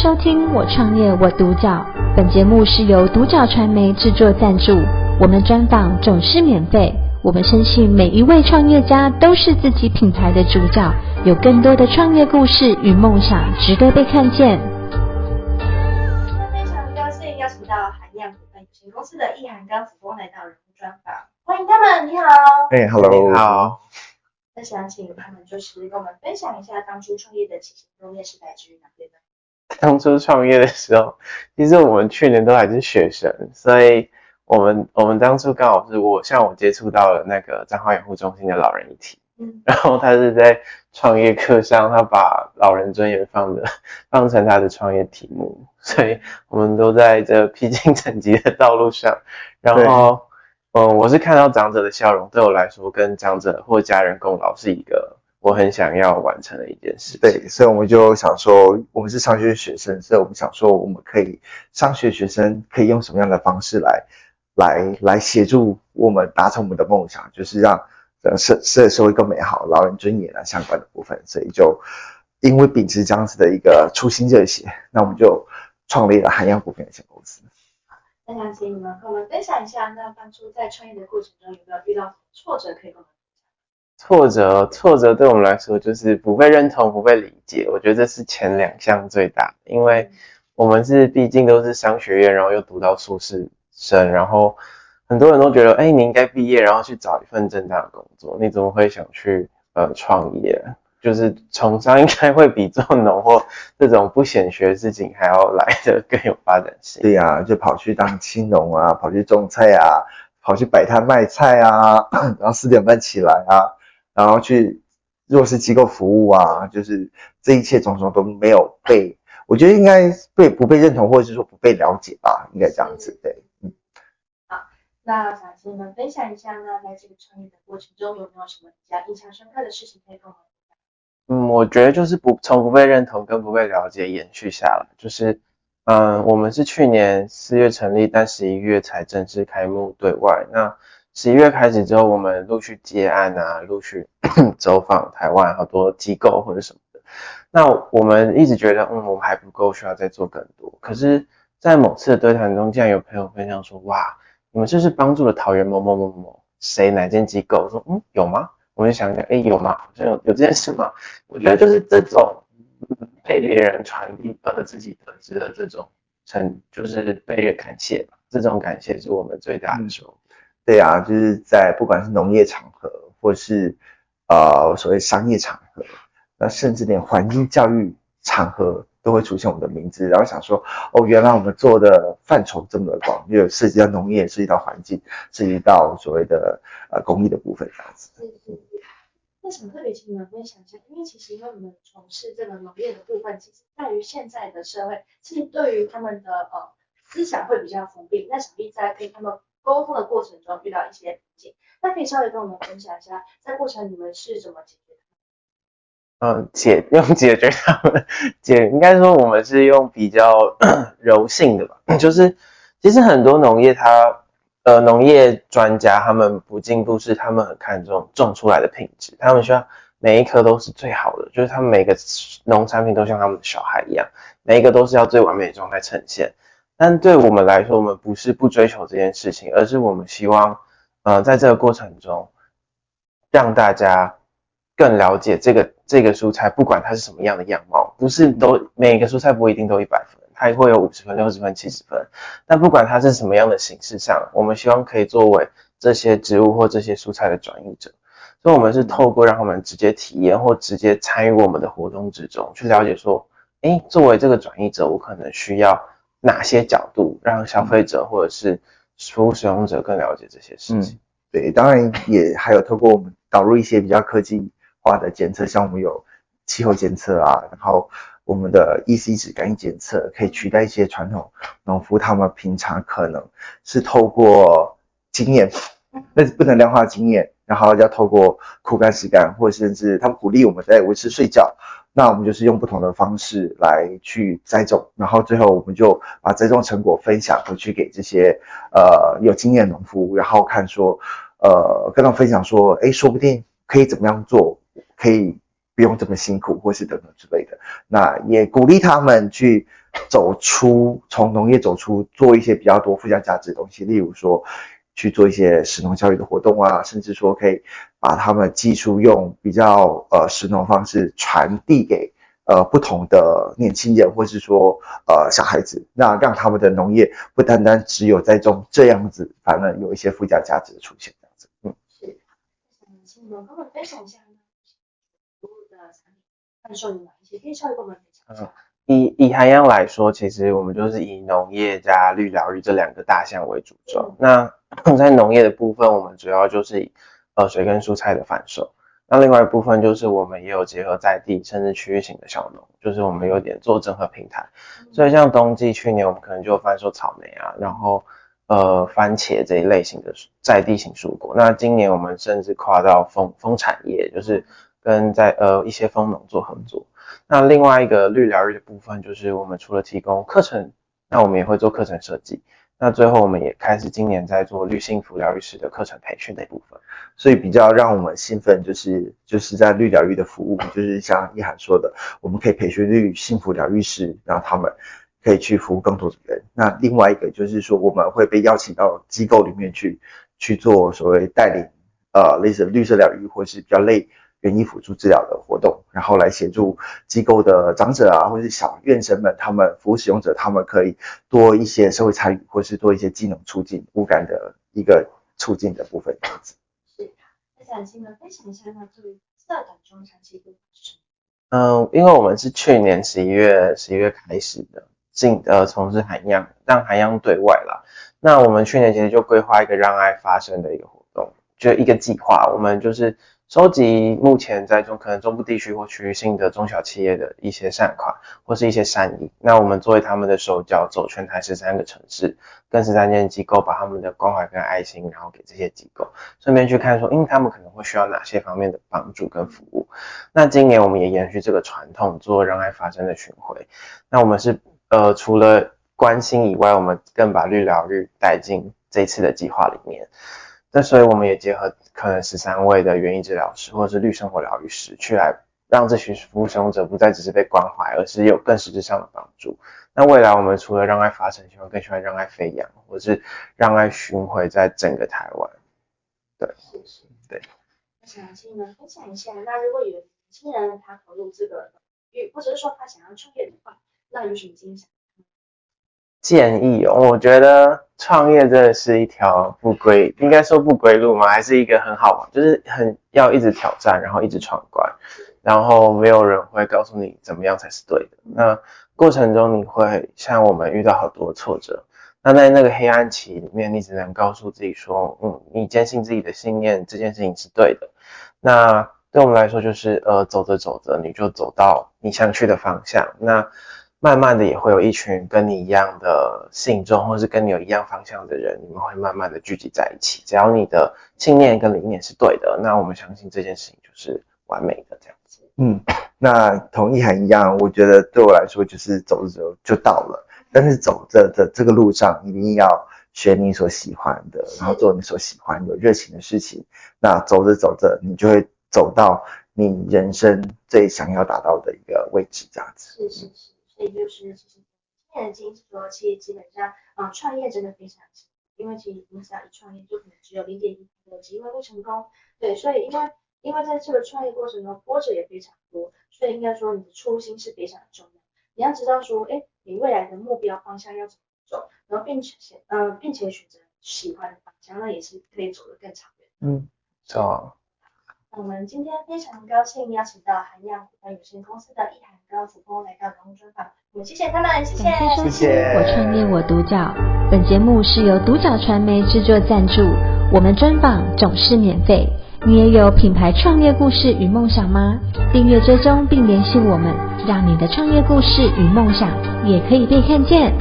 收听我创业我独角，本节目是由独角传媒制作赞助，我们专访总是免费。我们深信每一位创业家都是自己品牌的主角，有更多的创业故事与梦想值得被看见。非常高兴邀请到涵漾股份有限公司的易涵跟辅峰来到人物专访，欢迎他们，你好。哎，Hello，你好。那想请他们就是跟我们分享一下当初创业的起心动念是来自于哪边呢？当初创业的时候，其实我们去年都还是学生，所以我们我们当初刚好是我像我接触到了那个彰化养护中心的老人议题，嗯，然后他是在创业课上，他把老人尊严放的 放成他的创业题目，所以我们都在这披荆斩棘的道路上，然后嗯，我是看到长者的笑容，对我来说跟长者或家人共老是一个。我很想要完成的一件事，对，所以我们就想说，我们是商学学生，所以我们想说，我们可以商学学生可以用什么样的方式来，来，来协助我们达成我们的梦想，就是让呃社社社会更美好，老人尊严啊相关的部分，所以就因为秉持这样子的一个初心热血，那我们就创立了涵漾股份有限公司。那想请你们跟我们分享一下，那当初在创业的过程中有没有遇到挫折可以跟我们？挫折，挫折对我们来说就是不被认同、不被理解。我觉得这是前两项最大的，因为我们是毕竟都是商学院，然后又读到硕士生，然后很多人都觉得，哎，你应该毕业，然后去找一份正当的工作，你怎么会想去呃创业？就是从商应该会比做农或这种不显学的事情还要来的更有发展性。对呀、啊，就跑去当青农啊，跑去种菜啊，跑去摆摊卖菜啊，然后四点半起来啊。然后去弱势机构服务啊，就是这一切种种都没有被，我觉得应该被不被认同，或者是说不被了解吧，应该这样子对。嗯，好，那想请你们分享一下呢，在这个创业的过程中有没有什么比较印象深刻的事情可以跟我们分享？嗯，我觉得就是不从不被认同跟不被了解延续下来，就是嗯，我们是去年四月成立，但十一月才正式开幕对外那。十一月开始之后，我们陆续接案啊，陆续 走访台湾好多机构或者什么的。那我们一直觉得，嗯，我们还不够，需要再做更多。可是，在某次的对谈中，竟然有朋友分享说，哇，你们这是帮助了桃园某某某某谁哪间机构？我说，嗯，有吗？我就想想，哎，有吗？好像有有这件事吗？我觉得就是这种被别人传递了自己得知的这种成，就是被人感谢，这种感谢是我们最大的收获。对啊，就是在不管是农业场合，或是呃所谓商业场合，那甚至连环境教育场合都会出现我们的名字，然后想说，哦，原来我们做的范畴这么的广，又涉及到农业，涉及到环境，涉及到所谓的呃公益的部分这样子。是是是。为什么特别请你们分享一下？因为其实因为我们从事这个农业的部分，其实在于现在的社会，其实对于他们的呃思想会比较封闭，那想必在跟他们。沟通的过程中遇到一些瓶颈，那可以稍微跟我们分享一下，在过程你们是怎么解决的？嗯，解 用解决他们解，应该说我们是用比较柔性的吧，就是其实很多农业它呃农业专家他们不进步是他们很看重种出来的品质，他们需要每一颗都是最好的，就是他们每个农产品都像他们的小孩一样，每一个都是要最完美的状态呈现。但对我们来说，我们不是不追求这件事情，而是我们希望，呃，在这个过程中，让大家更了解这个这个蔬菜，不管它是什么样的样貌，不是都每一个蔬菜不一定都一百分，它也会有五十分、六十分、七十分。但不管它是什么样的形式上，我们希望可以作为这些植物或这些蔬菜的转移者，所以我们是透过让他们直接体验或直接参与我们的活动之中，去了解说，诶，作为这个转移者，我可能需要。哪些角度让消费者或者是服务使用者更了解这些事情？嗯，对，当然也还有透过我们导入一些比较科技化的检测，像我们有气候监测啊，然后我们的 EC 值感应检测可以取代一些传统农夫他们平常可能是透过经验，那是不能量化经验，然后要透过苦干实干，或者甚至他们鼓励我们在维持睡觉。那我们就是用不同的方式来去栽种，然后最后我们就把栽种成果分享回去给这些呃有经验农夫，然后看说呃跟他们分享说，诶，说不定可以怎么样做，可以不用这么辛苦，或是等等之类的。那也鼓励他们去走出从农业走出，做一些比较多附加价值的东西，例如说去做一些食农教育的活动啊，甚至说可以把他们技术用比较呃食农方式传递给呃不同的年轻人，或是说呃小孩子，那让他们的农业不单单只有在种这样子，反而有一些附加价值的出现这样子。嗯，是。想请跟我们分享一下服务的产品，贩售有哪一些？可以稍微跟我们分享一下。以以涵阳来说，其实我们就是以农业加绿疗愈这两个大项为主轴。那 在农业的部分，我们主要就是以呃水跟蔬菜的贩售。那另外一部分就是我们也有结合在地甚至区域型的小农，就是我们有点做整合平台。所以像冬季去年我们可能就贩售草莓啊，然后呃番茄这一类型的在地型蔬果。那今年我们甚至跨到蜂蜂产业，就是跟在呃一些蜂农做合作。那另外一个绿疗育的部分，就是我们除了提供课程，那我们也会做课程设计。那最后我们也开始今年在做绿幸福疗育师的课程培训的一部分。所以比较让我们兴奋，就是就是在绿疗育的服务，就是像一涵说的，我们可以培训绿幸福疗育师，然后他们可以去服务更多的人。那另外一个就是说，我们会被邀请到机构里面去去做所谓带领，呃，类似绿色疗育或是比较类。园艺辅助治疗的活动，然后来协助机构的长者啊，或者是小院生们，他们服务使用者，他们可以多一些社会参与，或是多一些技能促进、物感的一个促进的部分这样子。是，那想请问分享一下，那作为色胆中长期的是嗯，因为我们是去年十一月十一月开始的进呃从事海洋，让海洋对外啦。那我们去年其实就规划一个让爱发生的一个活动，就一个计划，我们就是。收集目前在中可能中部地区或区域性的中小企业的一些善款或是一些善意，那我们作为他们的手脚，走全台十三个城市，跟十三间机构，把他们的关怀跟爱心，然后给这些机构，顺便去看说，因为他们可能会需要哪些方面的帮助跟服务。那今年我们也延续这个传统，做让爱发生的巡回。那我们是呃除了关心以外，我们更把绿疗育带进这次的计划里面。那所以我们也结合可能十三位的园艺治疗师或者是绿生活疗愈师，去来让这群服务使用者不再只是被关怀，而是有更实质上的帮助。那未来我们除了让爱发生，希望更喜欢让爱飞扬，或是让爱巡回在整个台湾。对，是是，对。那想请你们分享一下，那如果有年轻人他投入这个，或者是说他想要创业的话，那有什么建议？建议哦，我觉得创业真的是一条不归，应该说不归路吗？还是一个很好玩，就是很要一直挑战，然后一直闯关，然后没有人会告诉你怎么样才是对的。那过程中你会像我们遇到好多挫折，那在那个黑暗期里面，你只能告诉自己说，嗯，你坚信自己的信念，这件事情是对的。那对我们来说，就是呃，走着走着，你就走到你想去的方向。那慢慢的也会有一群跟你一样的信众，或是跟你有一样方向的人，你们会慢慢的聚集在一起。只要你的信念跟理念是对的，那我们相信这件事情就是完美的这样子。嗯，那同意涵一样，我觉得对我来说就是走着走就到了，但是走着的这个路上一定要选你所喜欢的，然后做你所喜欢有热情的事情。那走着走着，你就会走到你人生最想要达到的一个位置，这样子。是是是。所以就是，其实现在经济说，其实基本上，啊，创业真的非常难，因为其实你想一创业，就可能只有零点一的机会会成功。对，所以应该因为在这个创业过程中，波折也非常多，所以应该说你的初心是非常重要。你要知道说，哎，你未来的目标方向要怎么走，然后并且，嗯、呃，并且选择喜欢的方向，那也是可以走得更长远。嗯，是啊。我们今天非常高兴邀请到涵养股份有限公司的易涵高辅工来到节目专访，我们谢谢他们，谢谢。谢谢我创业我独角，本节目是由独角传媒制作赞助，我们专访总是免费。你也有品牌创业故事与梦想吗？订阅追踪并联系我们，让你的创业故事与梦想也可以被看见。